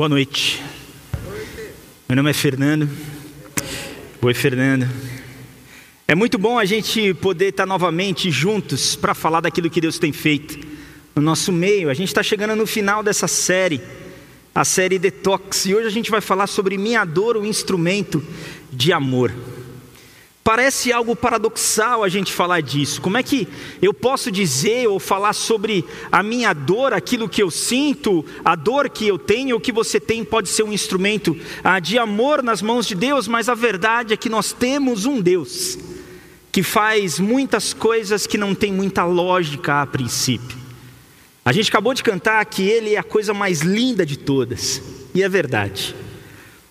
Boa noite. Meu nome é Fernando. Oi, Fernando. É muito bom a gente poder estar novamente juntos para falar daquilo que Deus tem feito no nosso meio. A gente está chegando no final dessa série, a série Detox, e hoje a gente vai falar sobre minha dor, o instrumento de amor. Parece algo paradoxal a gente falar disso. Como é que eu posso dizer ou falar sobre a minha dor, aquilo que eu sinto, a dor que eu tenho, o que você tem pode ser um instrumento ah, de amor nas mãos de Deus, mas a verdade é que nós temos um Deus que faz muitas coisas que não tem muita lógica a princípio. A gente acabou de cantar que Ele é a coisa mais linda de todas, e é verdade.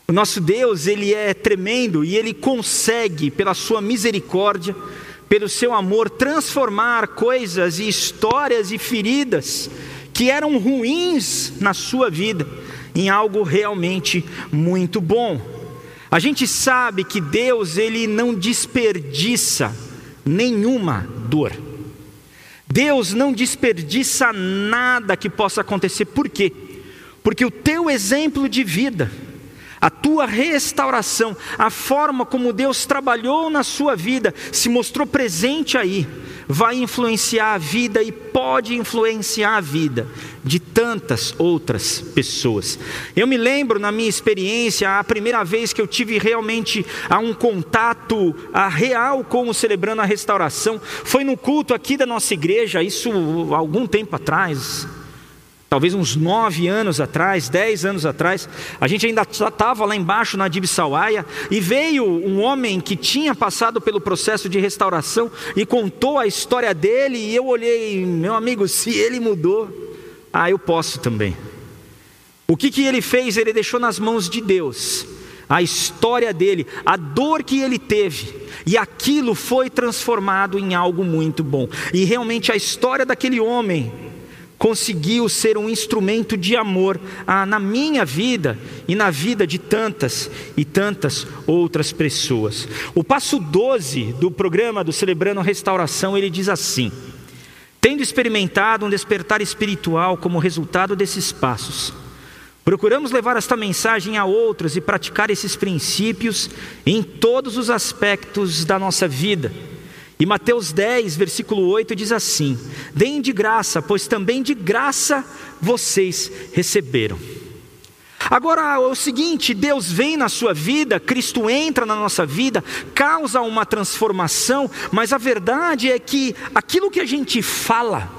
O nosso Deus, ele é tremendo e ele consegue, pela sua misericórdia, pelo seu amor, transformar coisas e histórias e feridas que eram ruins na sua vida em algo realmente muito bom. A gente sabe que Deus, ele não desperdiça nenhuma dor. Deus não desperdiça nada que possa acontecer. Por quê? Porque o teu exemplo de vida, a tua restauração, a forma como Deus trabalhou na sua vida, se mostrou presente aí, vai influenciar a vida e pode influenciar a vida de tantas outras pessoas. Eu me lembro na minha experiência, a primeira vez que eu tive realmente um contato a real com o Celebrando a Restauração, foi no culto aqui da nossa igreja, isso algum tempo atrás, talvez uns nove anos atrás, dez anos atrás, a gente ainda estava lá embaixo na Dibsauaia e veio um homem que tinha passado pelo processo de restauração e contou a história dele e eu olhei, meu amigo, se ele mudou, ah, eu posso também. O que, que ele fez? Ele deixou nas mãos de Deus a história dele, a dor que ele teve, e aquilo foi transformado em algo muito bom. E realmente a história daquele homem conseguiu ser um instrumento de amor ah, na minha vida e na vida de tantas e tantas outras pessoas. O passo 12 do programa do Celebrando Restauração, ele diz assim: Tendo experimentado um despertar espiritual como resultado desses passos, procuramos levar esta mensagem a outros e praticar esses princípios em todos os aspectos da nossa vida e Mateus 10, versículo 8 diz assim: Deem de graça, pois também de graça vocês receberam. Agora é o seguinte: Deus vem na sua vida, Cristo entra na nossa vida, causa uma transformação, mas a verdade é que aquilo que a gente fala,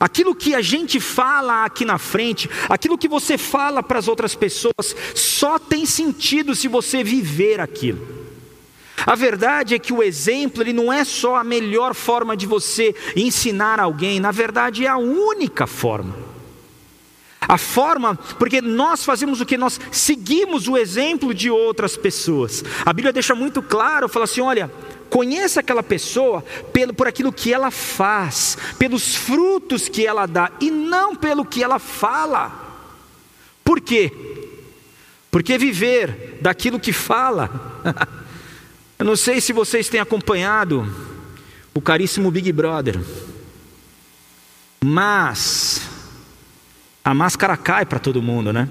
aquilo que a gente fala aqui na frente, aquilo que você fala para as outras pessoas, só tem sentido se você viver aquilo. A verdade é que o exemplo ele não é só a melhor forma de você ensinar alguém, na verdade é a única forma. A forma, porque nós fazemos o que? Nós seguimos o exemplo de outras pessoas. A Bíblia deixa muito claro, fala assim: olha, conheça aquela pessoa pelo, por aquilo que ela faz, pelos frutos que ela dá, e não pelo que ela fala. Por quê? Porque viver daquilo que fala Eu não sei se vocês têm acompanhado o caríssimo Big Brother, mas a máscara cai para todo mundo, né?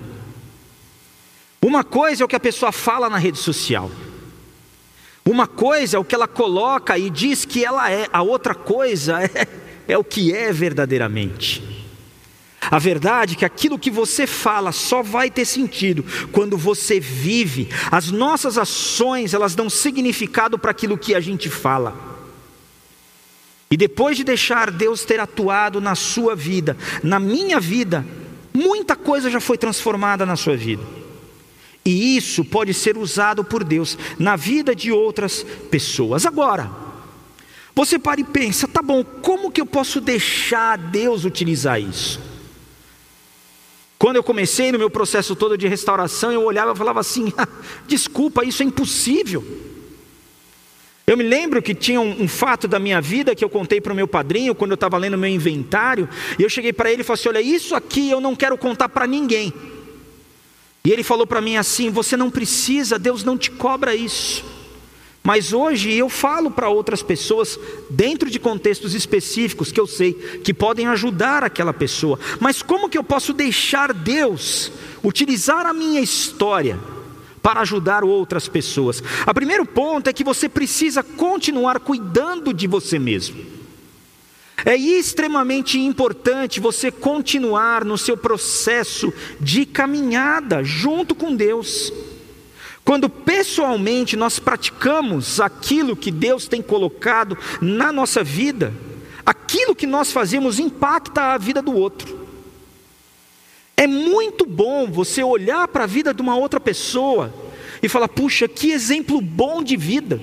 Uma coisa é o que a pessoa fala na rede social. Uma coisa é o que ela coloca e diz que ela é, a outra coisa é, é o que é verdadeiramente. A verdade é que aquilo que você fala só vai ter sentido quando você vive. As nossas ações, elas dão significado para aquilo que a gente fala. E depois de deixar Deus ter atuado na sua vida, na minha vida, muita coisa já foi transformada na sua vida. E isso pode ser usado por Deus na vida de outras pessoas. Agora, você para e pensa, tá bom, como que eu posso deixar Deus utilizar isso? Quando eu comecei no meu processo todo de restauração, eu olhava e falava assim: ah, desculpa, isso é impossível. Eu me lembro que tinha um, um fato da minha vida que eu contei para o meu padrinho quando eu estava lendo meu inventário, e eu cheguei para ele e falei assim: olha, isso aqui eu não quero contar para ninguém. E ele falou para mim assim: você não precisa, Deus não te cobra isso. Mas hoje eu falo para outras pessoas, dentro de contextos específicos que eu sei que podem ajudar aquela pessoa. Mas como que eu posso deixar Deus utilizar a minha história para ajudar outras pessoas? O primeiro ponto é que você precisa continuar cuidando de você mesmo. É extremamente importante você continuar no seu processo de caminhada junto com Deus. Quando pessoalmente nós praticamos aquilo que Deus tem colocado na nossa vida, aquilo que nós fazemos impacta a vida do outro. É muito bom você olhar para a vida de uma outra pessoa e falar: puxa, que exemplo bom de vida.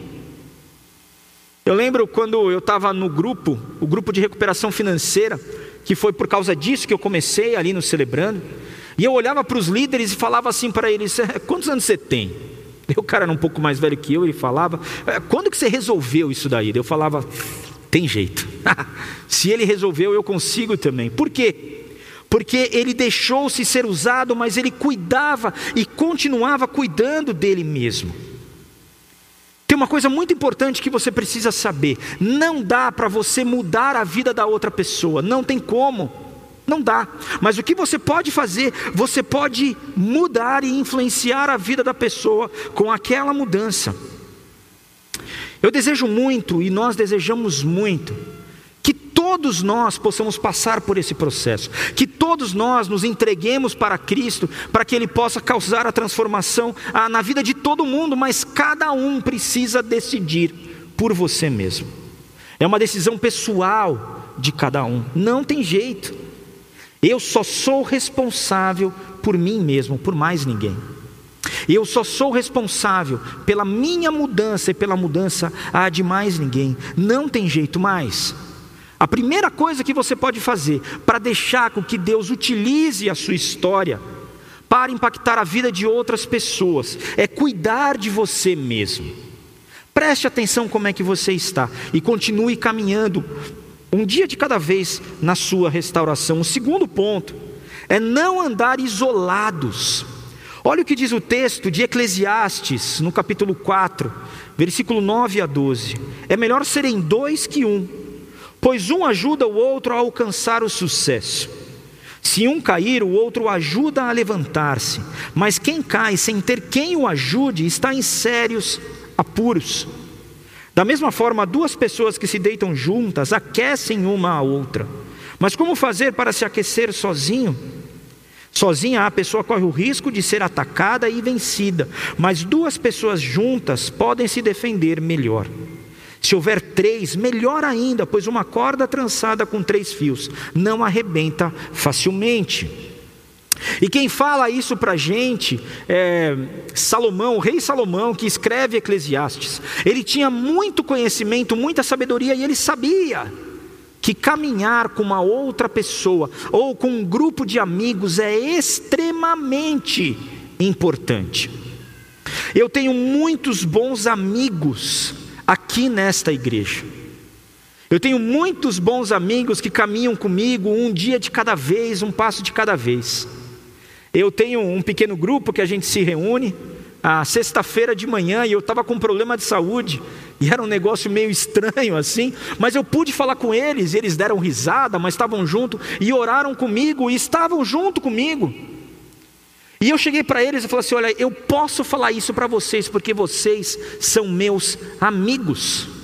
Eu lembro quando eu estava no grupo, o grupo de recuperação financeira, que foi por causa disso que eu comecei ali no Celebrando, e eu olhava para os líderes e falava assim para eles: é, quantos anos você tem? O cara era um pouco mais velho que eu, ele falava: é, quando que você resolveu isso daí? Eu falava: tem jeito. Se ele resolveu, eu consigo também. Por quê? Porque ele deixou-se ser usado, mas ele cuidava e continuava cuidando dele mesmo. Tem uma coisa muito importante que você precisa saber: não dá para você mudar a vida da outra pessoa, não tem como. Não dá. Mas o que você pode fazer? Você pode mudar e influenciar a vida da pessoa com aquela mudança. Eu desejo muito e nós desejamos muito que todos nós possamos passar por esse processo, que todos nós nos entreguemos para Cristo, para que Ele possa causar a transformação ah, na vida de todo mundo, mas cada um precisa decidir por você mesmo. É uma decisão pessoal de cada um, não tem jeito. Eu só sou responsável por mim mesmo, por mais ninguém. Eu só sou responsável pela minha mudança e pela mudança a de mais ninguém. Não tem jeito mais. A primeira coisa que você pode fazer para deixar com que Deus utilize a sua história para impactar a vida de outras pessoas é cuidar de você mesmo. Preste atenção como é que você está e continue caminhando um dia de cada vez na sua restauração. O segundo ponto é não andar isolados. Olha o que diz o texto de Eclesiastes, no capítulo 4, versículo 9 a 12. É melhor serem dois que um, pois um ajuda o outro a alcançar o sucesso. Se um cair, o outro ajuda a levantar-se, mas quem cai sem ter quem o ajude está em sérios apuros. Da mesma forma, duas pessoas que se deitam juntas aquecem uma a outra. Mas como fazer para se aquecer sozinho? Sozinha a pessoa corre o risco de ser atacada e vencida, mas duas pessoas juntas podem se defender melhor. Se houver três, melhor ainda, pois uma corda trançada com três fios não arrebenta facilmente. E quem fala isso para a gente é Salomão, o rei Salomão, que escreve Eclesiastes. Ele tinha muito conhecimento, muita sabedoria e ele sabia que caminhar com uma outra pessoa ou com um grupo de amigos é extremamente importante. Eu tenho muitos bons amigos aqui nesta igreja. Eu tenho muitos bons amigos que caminham comigo um dia de cada vez, um passo de cada vez. Eu tenho um pequeno grupo que a gente se reúne a sexta-feira de manhã e eu estava com um problema de saúde e era um negócio meio estranho assim, mas eu pude falar com eles, eles deram risada, mas estavam junto e oraram comigo e estavam junto comigo. E eu cheguei para eles e falei assim: olha, eu posso falar isso para vocês porque vocês são meus amigos.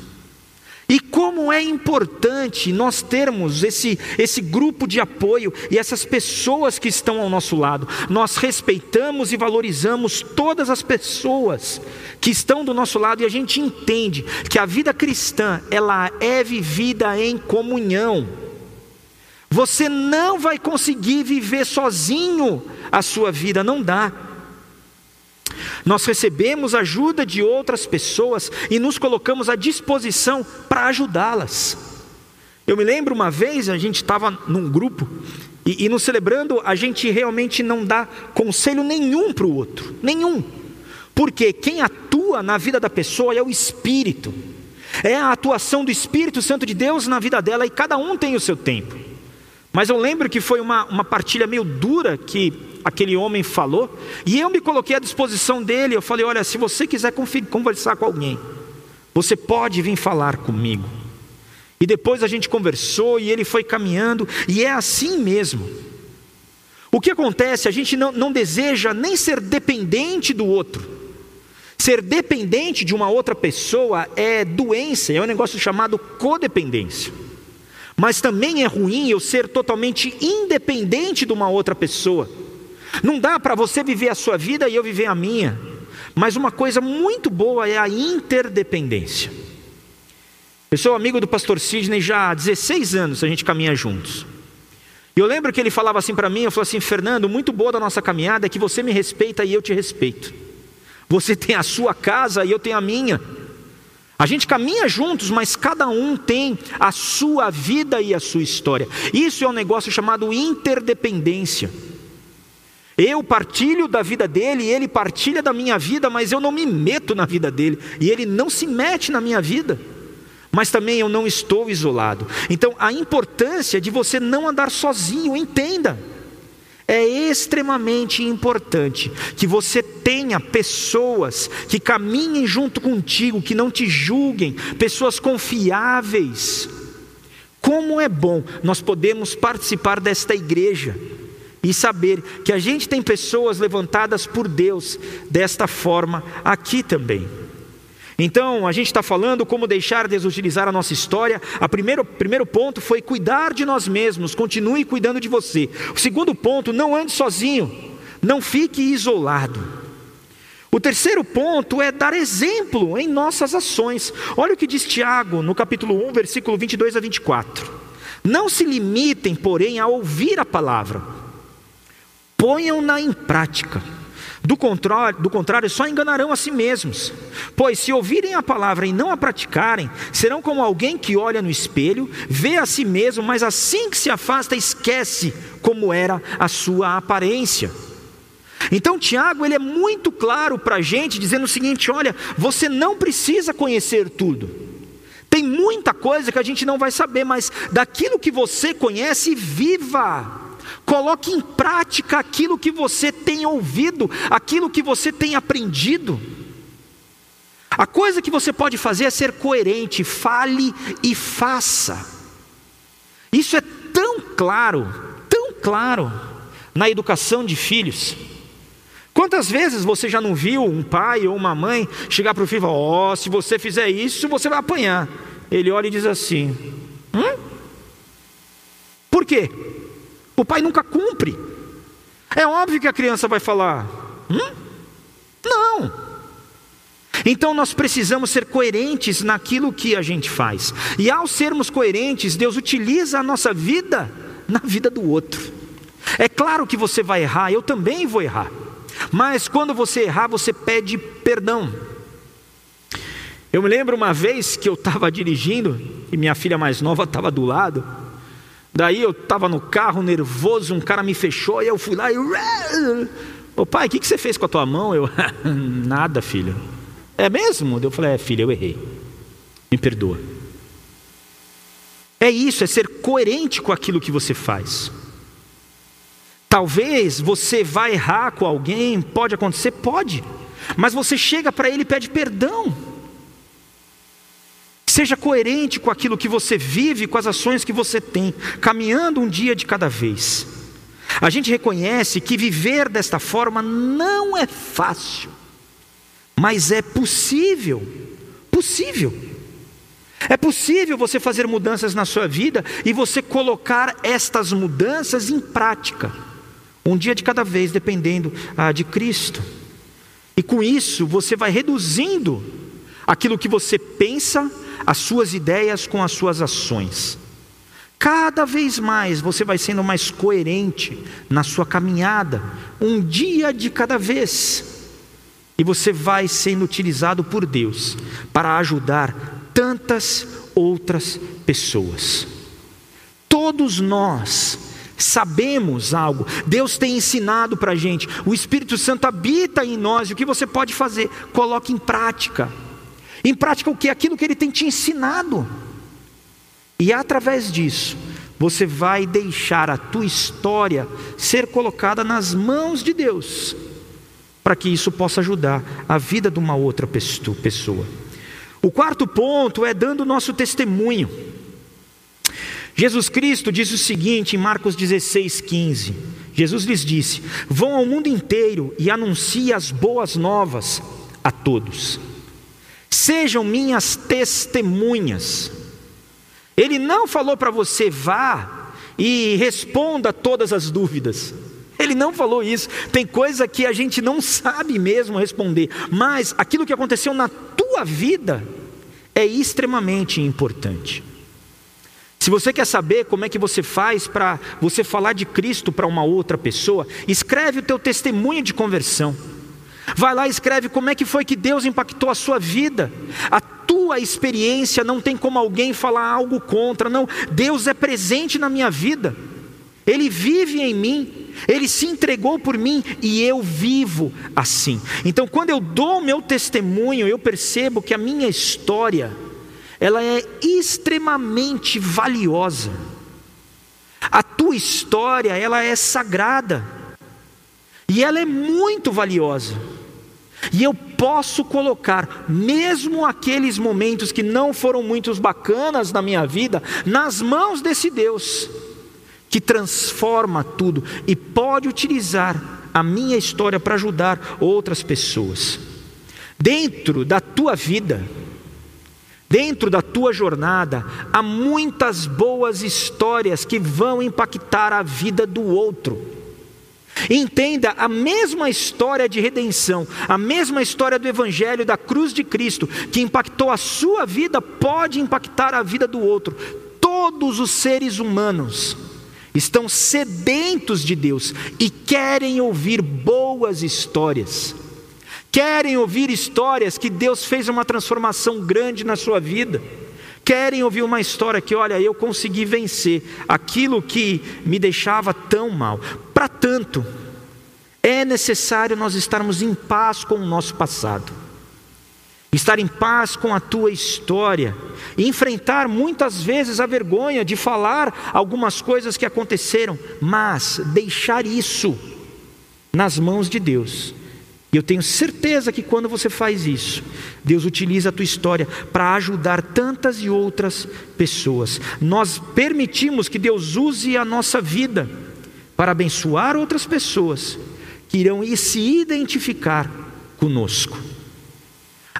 E como é importante nós termos esse, esse grupo de apoio e essas pessoas que estão ao nosso lado. Nós respeitamos e valorizamos todas as pessoas que estão do nosso lado e a gente entende que a vida cristã, ela é vivida em comunhão. Você não vai conseguir viver sozinho a sua vida, não dá. Nós recebemos ajuda de outras pessoas e nos colocamos à disposição para ajudá-las. Eu me lembro uma vez, a gente estava num grupo e, e no celebrando a gente realmente não dá conselho nenhum para o outro, nenhum. Porque quem atua na vida da pessoa é o Espírito, é a atuação do Espírito Santo de Deus na vida dela e cada um tem o seu tempo. Mas eu lembro que foi uma, uma partilha meio dura que aquele homem falou, e eu me coloquei à disposição dele. Eu falei: Olha, se você quiser conversar com alguém, Você pode vir falar comigo. E depois a gente conversou e ele foi caminhando, e é assim mesmo. O que acontece? A gente não, não deseja nem ser dependente do outro. Ser dependente de uma outra pessoa é doença, é um negócio chamado codependência. Mas também é ruim eu ser totalmente independente de uma outra pessoa. Não dá para você viver a sua vida e eu viver a minha. Mas uma coisa muito boa é a interdependência. Eu sou amigo do pastor Sidney já há 16 anos, a gente caminha juntos. E eu lembro que ele falava assim para mim, eu falei assim, Fernando, muito boa da nossa caminhada é que você me respeita e eu te respeito. Você tem a sua casa e eu tenho a minha. A gente caminha juntos, mas cada um tem a sua vida e a sua história. Isso é um negócio chamado interdependência. Eu partilho da vida dele, ele partilha da minha vida, mas eu não me meto na vida dele, e ele não se mete na minha vida mas também eu não estou isolado. Então, a importância de você não andar sozinho, entenda. É extremamente importante que você tenha pessoas que caminhem junto contigo, que não te julguem, pessoas confiáveis. Como é bom nós podemos participar desta igreja e saber que a gente tem pessoas levantadas por Deus desta forma aqui também. Então, a gente está falando como deixar Deus utilizar a nossa história. O primeiro, primeiro ponto foi cuidar de nós mesmos, continue cuidando de você. O segundo ponto, não ande sozinho, não fique isolado. O terceiro ponto é dar exemplo em nossas ações. Olha o que diz Tiago no capítulo 1, versículo 22 a 24. Não se limitem, porém, a ouvir a palavra, ponham-na em prática. Do contrário, do contrário, só enganarão a si mesmos. Pois se ouvirem a palavra e não a praticarem, serão como alguém que olha no espelho, vê a si mesmo, mas assim que se afasta, esquece como era a sua aparência. Então Tiago ele é muito claro para a gente, dizendo o seguinte: olha, você não precisa conhecer tudo. Tem muita coisa que a gente não vai saber, mas daquilo que você conhece, viva. Coloque em prática aquilo que você tem ouvido, aquilo que você tem aprendido. A coisa que você pode fazer é ser coerente, fale e faça. Isso é tão claro, tão claro na educação de filhos. Quantas vezes você já não viu um pai ou uma mãe chegar para o filho e falar: Ó, oh, se você fizer isso, você vai apanhar. Ele olha e diz assim: Hum? Por quê? O pai nunca cumpre. É óbvio que a criança vai falar: hum? Não. Então nós precisamos ser coerentes naquilo que a gente faz. E ao sermos coerentes, Deus utiliza a nossa vida na vida do outro. É claro que você vai errar, eu também vou errar. Mas quando você errar, você pede perdão. Eu me lembro uma vez que eu estava dirigindo e minha filha mais nova estava do lado. Daí eu estava no carro nervoso, um cara me fechou e eu fui lá e. Ô pai, o que, que você fez com a tua mão? Eu, nada, filho. É mesmo? Eu falei, é, filho, eu errei. Me perdoa. É isso, é ser coerente com aquilo que você faz. Talvez você vá errar com alguém, pode acontecer, pode. Mas você chega para ele e pede perdão. Seja coerente com aquilo que você vive, com as ações que você tem, caminhando um dia de cada vez. A gente reconhece que viver desta forma não é fácil, mas é possível. Possível. É possível você fazer mudanças na sua vida e você colocar estas mudanças em prática, um dia de cada vez, dependendo ah, de Cristo. E com isso você vai reduzindo aquilo que você pensa as suas ideias com as suas ações. Cada vez mais você vai sendo mais coerente na sua caminhada, um dia de cada vez. E você vai sendo utilizado por Deus para ajudar tantas outras pessoas. Todos nós sabemos algo, Deus tem ensinado para a gente, o Espírito Santo habita em nós, e o que você pode fazer? Coloque em prática em prática o que? Aquilo que ele tem te ensinado. E através disso, você vai deixar a tua história ser colocada nas mãos de Deus, para que isso possa ajudar a vida de uma outra pessoa. O quarto ponto é dando o nosso testemunho. Jesus Cristo diz o seguinte em Marcos 16, 15: Jesus lhes disse: Vão ao mundo inteiro e anunciem as boas novas a todos. Sejam minhas testemunhas. Ele não falou para você vá e responda todas as dúvidas. Ele não falou isso. Tem coisa que a gente não sabe mesmo responder, mas aquilo que aconteceu na tua vida é extremamente importante. Se você quer saber como é que você faz para você falar de Cristo para uma outra pessoa, escreve o teu testemunho de conversão. Vai lá e escreve como é que foi que Deus impactou a sua vida. A tua experiência não tem como alguém falar algo contra, não. Deus é presente na minha vida. Ele vive em mim, ele se entregou por mim e eu vivo assim. Então, quando eu dou meu testemunho, eu percebo que a minha história ela é extremamente valiosa. A tua história, ela é sagrada. E ela é muito valiosa. E eu posso colocar, mesmo aqueles momentos que não foram muito bacanas na minha vida, nas mãos desse Deus que transforma tudo e pode utilizar a minha história para ajudar outras pessoas. Dentro da tua vida, dentro da tua jornada, há muitas boas histórias que vão impactar a vida do outro. Entenda a mesma história de redenção, a mesma história do Evangelho da cruz de Cristo, que impactou a sua vida, pode impactar a vida do outro. Todos os seres humanos estão sedentos de Deus e querem ouvir boas histórias. Querem ouvir histórias que Deus fez uma transformação grande na sua vida. Querem ouvir uma história que, olha, eu consegui vencer aquilo que me deixava tão mal. Para tanto, é necessário nós estarmos em paz com o nosso passado estar em paz com a tua história, e enfrentar muitas vezes a vergonha de falar algumas coisas que aconteceram, mas deixar isso nas mãos de Deus. E eu tenho certeza que quando você faz isso, Deus utiliza a tua história para ajudar tantas e outras pessoas. Nós permitimos que Deus use a nossa vida para abençoar outras pessoas que irão se identificar conosco.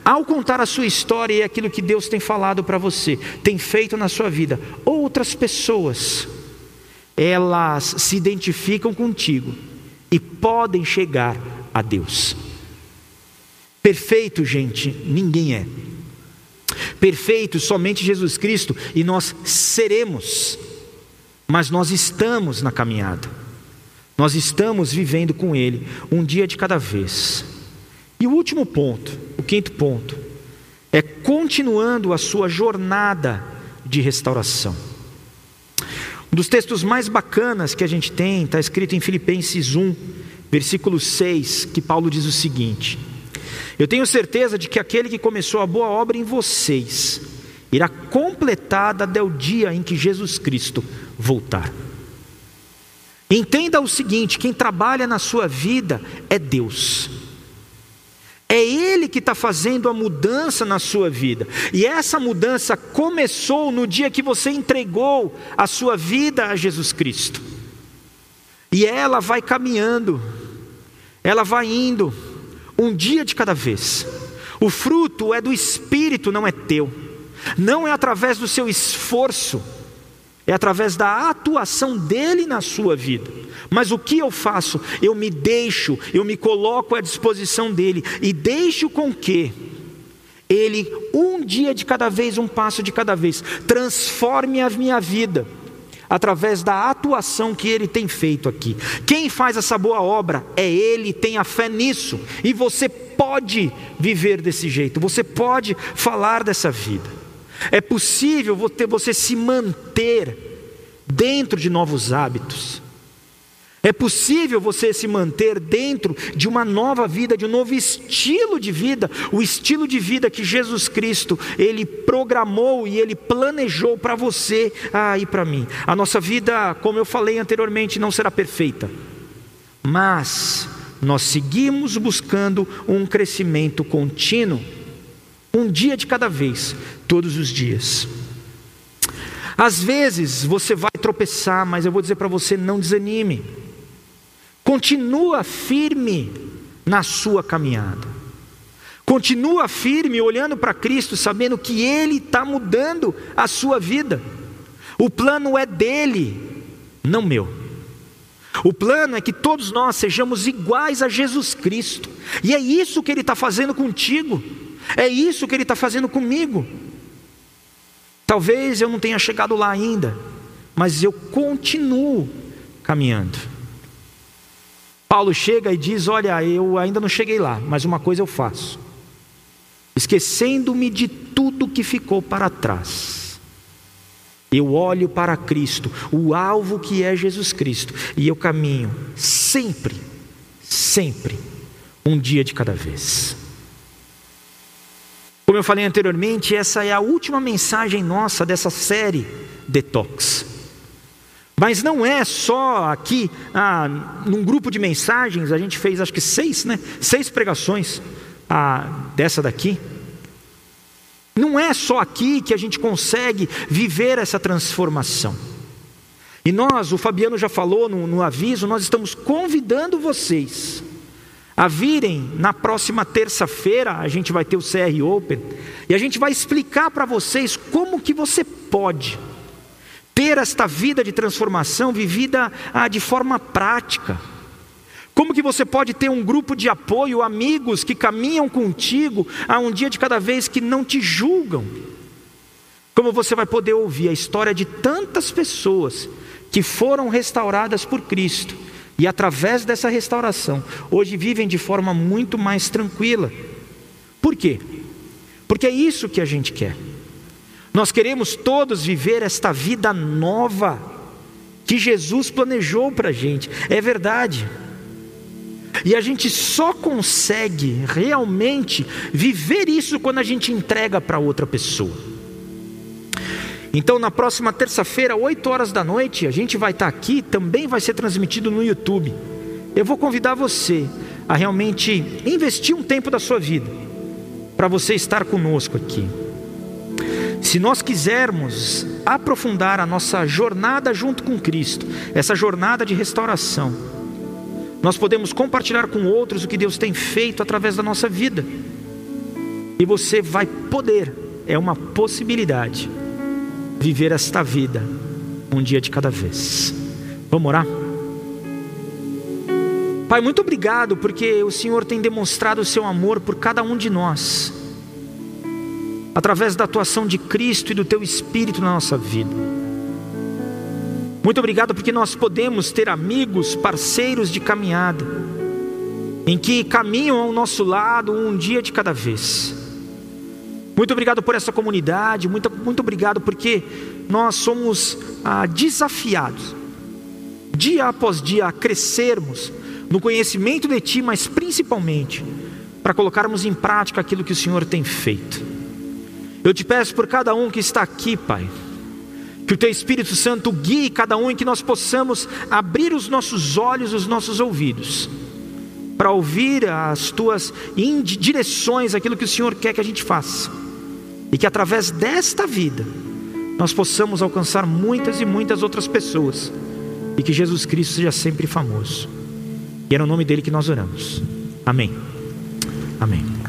Ao contar a sua história e aquilo que Deus tem falado para você, tem feito na sua vida, outras pessoas, elas se identificam contigo e podem chegar a Deus. Perfeito, gente, ninguém é. Perfeito somente Jesus Cristo e nós seremos, mas nós estamos na caminhada, nós estamos vivendo com Ele, um dia de cada vez. E o último ponto, o quinto ponto, é continuando a sua jornada de restauração. Um dos textos mais bacanas que a gente tem está escrito em Filipenses 1, versículo 6, que Paulo diz o seguinte: Eu tenho certeza de que aquele que começou a boa obra em vocês irá completada até o dia em que Jesus Cristo voltar. Entenda o seguinte: quem trabalha na sua vida é Deus. É Ele que está fazendo a mudança na sua vida. E essa mudança começou no dia que você entregou a sua vida a Jesus Cristo. E ela vai caminhando, ela vai indo, um dia de cada vez. O fruto é do Espírito, não é teu. Não é através do seu esforço, é através da atuação dele na sua vida. Mas o que eu faço? Eu me deixo, eu me coloco à disposição dele e deixo com que ele, um dia de cada vez, um passo de cada vez, transforme a minha vida através da atuação que ele tem feito aqui. Quem faz essa boa obra é ele, tenha fé nisso, e você pode viver desse jeito, você pode falar dessa vida. É possível você se manter dentro de novos hábitos. É possível você se manter dentro de uma nova vida, de um novo estilo de vida, o estilo de vida que Jesus Cristo ele programou e ele planejou para você ah, e para mim. A nossa vida, como eu falei anteriormente, não será perfeita, mas nós seguimos buscando um crescimento contínuo um dia de cada vez, todos os dias. Às vezes você vai tropeçar, mas eu vou dizer para você: não desanime. Continua firme na sua caminhada. Continua firme olhando para Cristo, sabendo que Ele está mudando a sua vida. O plano é dele, não meu. O plano é que todos nós sejamos iguais a Jesus Cristo, e é isso que Ele está fazendo contigo, é isso que Ele está fazendo comigo. Talvez eu não tenha chegado lá ainda, mas eu continuo caminhando. Paulo chega e diz: Olha, eu ainda não cheguei lá, mas uma coisa eu faço, esquecendo-me de tudo que ficou para trás. Eu olho para Cristo, o alvo que é Jesus Cristo, e eu caminho sempre, sempre, um dia de cada vez. Como eu falei anteriormente, essa é a última mensagem nossa dessa série Detox. Mas não é só aqui, ah, num grupo de mensagens, a gente fez acho que seis, né? Seis pregações ah, dessa daqui. Não é só aqui que a gente consegue viver essa transformação. E nós, o Fabiano já falou no, no aviso, nós estamos convidando vocês a virem na próxima terça-feira, a gente vai ter o CR Open, e a gente vai explicar para vocês como que você pode ter esta vida de transformação vivida ah, de forma prática. Como que você pode ter um grupo de apoio, amigos que caminham contigo a um dia de cada vez que não te julgam? Como você vai poder ouvir a história de tantas pessoas que foram restauradas por Cristo e através dessa restauração, hoje vivem de forma muito mais tranquila. Por quê? Porque é isso que a gente quer. Nós queremos todos viver esta vida nova que Jesus planejou para a gente. É verdade. E a gente só consegue realmente viver isso quando a gente entrega para outra pessoa. Então, na próxima terça-feira, 8 horas da noite, a gente vai estar aqui, também vai ser transmitido no YouTube. Eu vou convidar você a realmente investir um tempo da sua vida para você estar conosco aqui. Se nós quisermos aprofundar a nossa jornada junto com Cristo, essa jornada de restauração, nós podemos compartilhar com outros o que Deus tem feito através da nossa vida. E você vai poder, é uma possibilidade viver esta vida um dia de cada vez. Vamos orar? Pai, muito obrigado porque o Senhor tem demonstrado o seu amor por cada um de nós, através da atuação de Cristo e do teu Espírito na nossa vida. Muito obrigado porque nós podemos ter amigos, parceiros de caminhada, em que caminham ao nosso lado um dia de cada vez. Muito obrigado por essa comunidade, muito, muito obrigado porque nós somos ah, desafiados, dia após dia, a crescermos no conhecimento de Ti, mas principalmente para colocarmos em prática aquilo que o Senhor tem feito. Eu te peço por cada um que está aqui, Pai, que o Teu Espírito Santo guie cada um e que nós possamos abrir os nossos olhos, os nossos ouvidos, para ouvir as Tuas direções, aquilo que o Senhor quer que a gente faça e que através desta vida nós possamos alcançar muitas e muitas outras pessoas e que Jesus Cristo seja sempre famoso. E é no nome dele que nós oramos. Amém. Amém.